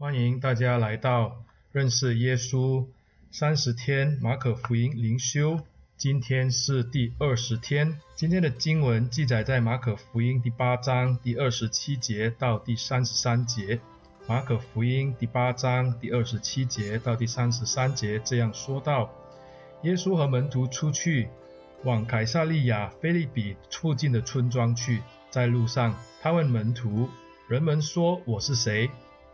欢迎大家来到认识耶稣三十天马可福音灵修，今天是第二十天。今天的经文记载在马可福音第八章第二十七节到第三十三节。马可福音第八章第二十七节到第三十三节这样说道：耶稣和门徒出去往凯撒利亚腓立比附近的村庄去，在路上，他问门徒：人们说我是谁？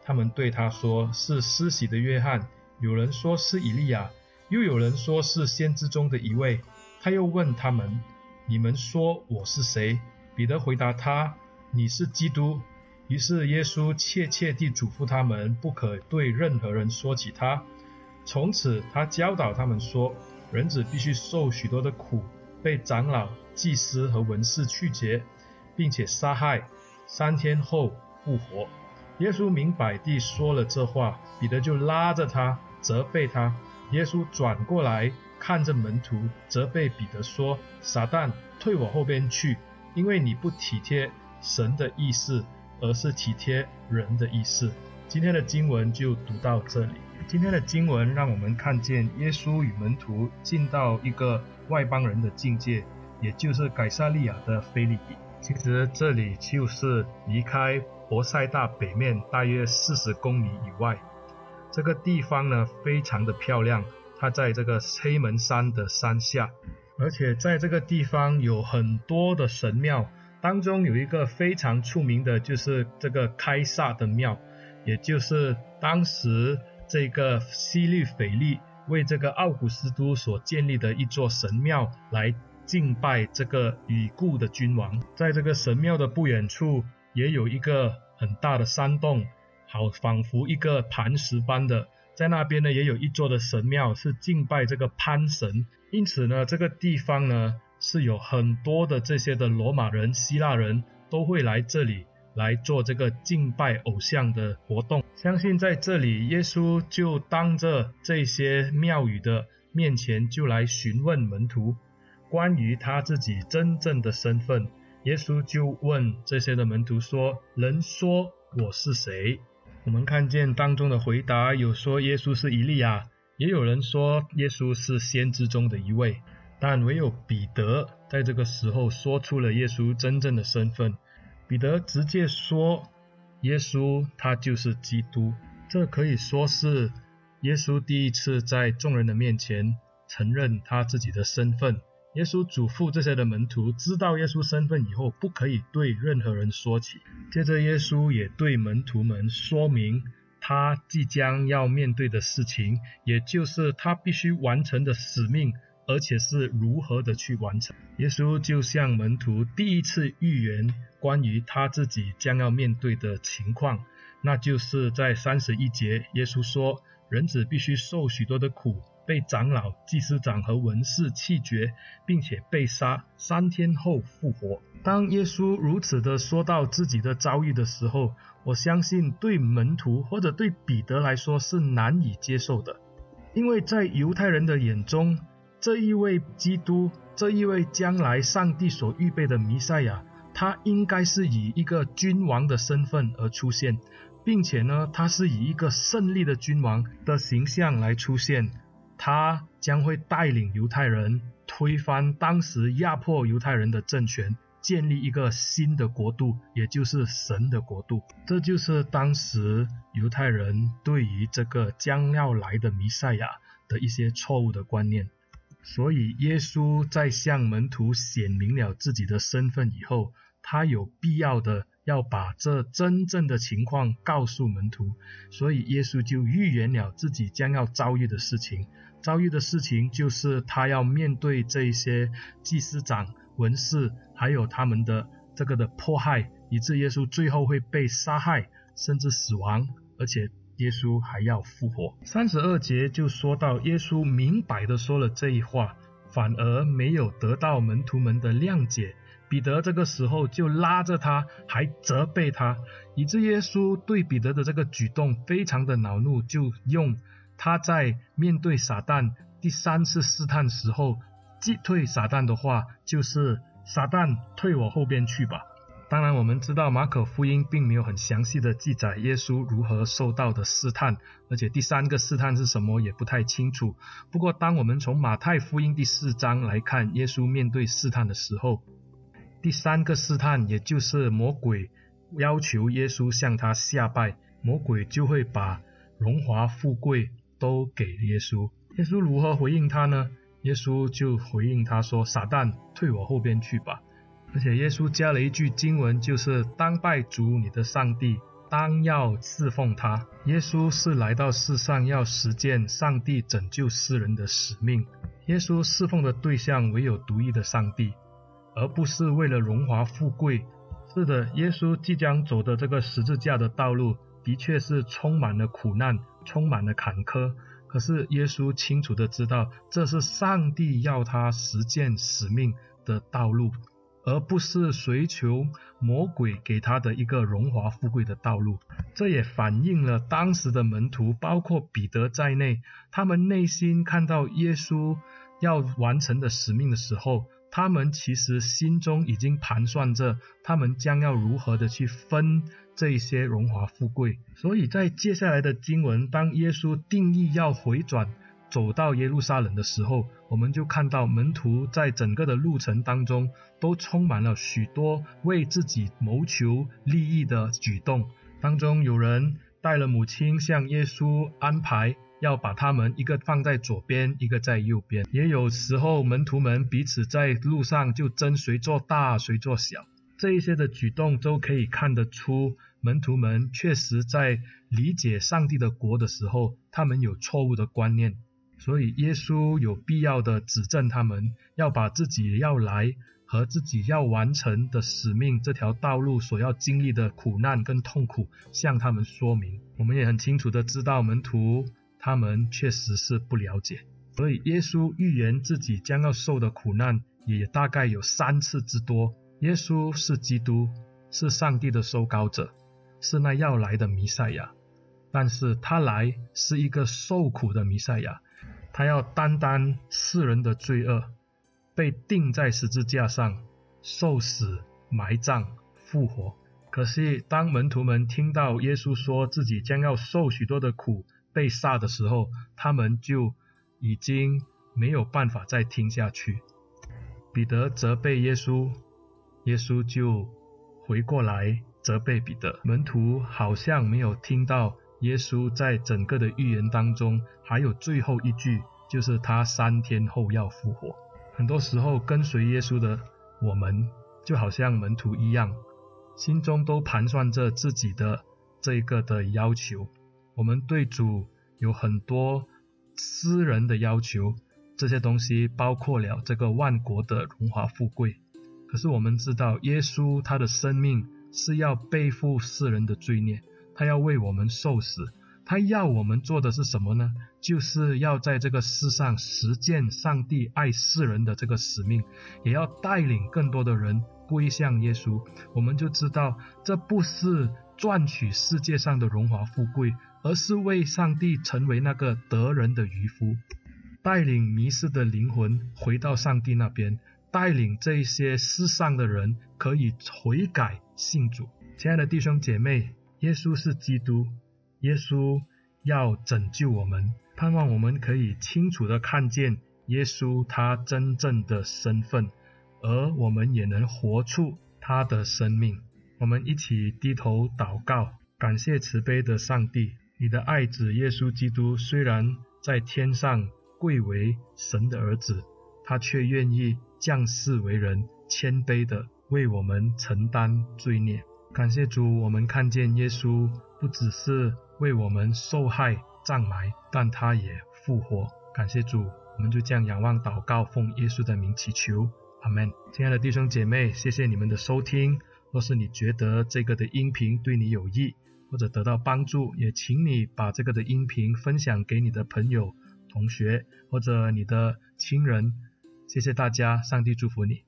他们对他说：“是施洗的约翰。”有人说是以利亚，又有人说是先知中的一位。他又问他们：“你们说我是谁？”彼得回答他：“你是基督。”于是耶稣切切地嘱咐他们，不可对任何人说起他。从此，他教导他们说：“人子必须受许多的苦，被长老、祭司和文士拒绝，并且杀害，三天后复活。”耶稣明白地说了这话，彼得就拉着他，责备他。耶稣转过来看着门徒，责备彼得说：“撒旦，退我后边去，因为你不体贴神的意思，而是体贴人的意思。”今天的经文就读到这里。今天的经文让我们看见耶稣与门徒进到一个外邦人的境界，也就是凯撒利亚的腓立比。其实这里就是离开。博塞大北面大约四十公里以外，这个地方呢非常的漂亮。它在这个黑门山的山下，而且在这个地方有很多的神庙，当中有一个非常出名的，就是这个开撒的庙，也就是当时这个西律斐利为这个奥古斯都所建立的一座神庙，来敬拜这个已故的君王。在这个神庙的不远处，也有一个很大的山洞，好仿佛一个磐石般的，在那边呢也有一座的神庙，是敬拜这个潘神。因此呢，这个地方呢是有很多的这些的罗马人、希腊人都会来这里来做这个敬拜偶像的活动。相信在这里，耶稣就当着这些庙宇的面前，就来询问门徒关于他自己真正的身份。耶稣就问这些的门徒说：“人说我是谁？”我们看见当中的回答有说耶稣是以利亚，也有人说耶稣是先知中的一位，但唯有彼得在这个时候说出了耶稣真正的身份。彼得直接说：“耶稣他就是基督。”这可以说是耶稣第一次在众人的面前承认他自己的身份。耶稣嘱咐这些的门徒，知道耶稣身份以后，不可以对任何人说起。接着，耶稣也对门徒们说明他即将要面对的事情，也就是他必须完成的使命，而且是如何的去完成。耶稣就向门徒第一次预言关于他自己将要面对的情况，那就是在三十一节，耶稣说：“人子必须受许多的苦。”被长老、祭司长和文士弃绝，并且被杀，三天后复活。当耶稣如此的说到自己的遭遇的时候，我相信对门徒或者对彼得来说是难以接受的，因为在犹太人的眼中，这一位基督，这一位将来上帝所预备的弥赛亚，他应该是以一个君王的身份而出现，并且呢，他是以一个胜利的君王的形象来出现。他将会带领犹太人推翻当时压迫犹太人的政权，建立一个新的国度，也就是神的国度。这就是当时犹太人对于这个将要来的弥赛亚的一些错误的观念。所以，耶稣在向门徒显明了自己的身份以后，他有必要的要把这真正的情况告诉门徒。所以，耶稣就预言了自己将要遭遇的事情。遭遇的事情就是他要面对这些祭司长、文士，还有他们的这个的迫害，以致耶稣最后会被杀害，甚至死亡，而且耶稣还要复活。三十二节就说到，耶稣明白的说了这一话，反而没有得到门徒们的谅解。彼得这个时候就拉着他，还责备他，以致耶稣对彼得的这个举动非常的恼怒，就用。他在面对撒旦第三次试探时候，击退撒旦的话，就是撒旦退我后边去吧。当然，我们知道马可福音并没有很详细的记载耶稣如何受到的试探，而且第三个试探是什么也不太清楚。不过，当我们从马太福音第四章来看耶稣面对试探的时候，第三个试探也就是魔鬼要求耶稣向他下拜，魔鬼就会把荣华富贵都给耶稣。耶稣如何回应他呢？耶稣就回应他说：“撒旦，退我后边去吧。”而且耶稣加了一句经文，就是当拜主你的上帝，当要侍奉他。耶稣是来到世上要实践上帝拯救世人的使命。耶稣侍奉的对象唯有独一的上帝，而不是为了荣华富贵。是的，耶稣即将走的这个十字架的道路，的确是充满了苦难，充满了坎坷。可是耶稣清楚的知道，这是上帝要他实践使命的道路。而不是随求魔鬼给他的一个荣华富贵的道路，这也反映了当时的门徒，包括彼得在内，他们内心看到耶稣要完成的使命的时候，他们其实心中已经盘算着，他们将要如何的去分这些荣华富贵。所以在接下来的经文，当耶稣定义要回转，走到耶路撒冷的时候，我们就看到门徒在整个的路程当中都充满了许多为自己谋求利益的举动。当中有人带了母亲向耶稣安排，要把他们一个放在左边，一个在右边。也有时候门徒们彼此在路上就争谁做大，谁做小。这一些的举动都可以看得出，门徒们确实在理解上帝的国的时候，他们有错误的观念。所以耶稣有必要的指正他们，要把自己要来和自己要完成的使命这条道路所要经历的苦难跟痛苦向他们说明。我们也很清楚的知道门徒他们确实是不了解，所以耶稣预言自己将要受的苦难也大概有三次之多。耶稣是基督，是上帝的受膏者，是那要来的弥赛亚，但是他来是一个受苦的弥赛亚。他要担当世人的罪恶，被钉在十字架上，受死、埋葬、复活。可是，当门徒们听到耶稣说自己将要受许多的苦、被杀的时候，他们就已经没有办法再听下去。彼得责备耶稣，耶稣就回过来责备彼得。门徒好像没有听到。耶稣在整个的预言当中，还有最后一句，就是他三天后要复活。很多时候跟随耶稣的我们，就好像门徒一样，心中都盘算着自己的这个的要求。我们对主有很多私人的要求，这些东西包括了这个万国的荣华富贵。可是我们知道，耶稣他的生命是要背负世人的罪孽。他要为我们受死，他要我们做的是什么呢？就是要在这个世上实践上帝爱世人的这个使命，也要带领更多的人归向耶稣。我们就知道，这不是赚取世界上的荣华富贵，而是为上帝成为那个得人的渔夫，带领迷失的灵魂回到上帝那边，带领这些世上的人可以悔改信主。亲爱的弟兄姐妹。耶稣是基督，耶稣要拯救我们，盼望我们可以清楚地看见耶稣他真正的身份，而我们也能活出他的生命。我们一起低头祷告，感谢慈悲的上帝，你的爱子耶稣基督虽然在天上贵为神的儿子，他却愿意降世为人，谦卑的为我们承担罪孽。感谢主，我们看见耶稣不只是为我们受害葬埋，但他也复活。感谢主，我们就这样仰望祷告，奉耶稣的名祈求，阿门。亲爱的弟兄姐妹，谢谢你们的收听。若是你觉得这个的音频对你有益，或者得到帮助，也请你把这个的音频分享给你的朋友、同学或者你的亲人。谢谢大家，上帝祝福你。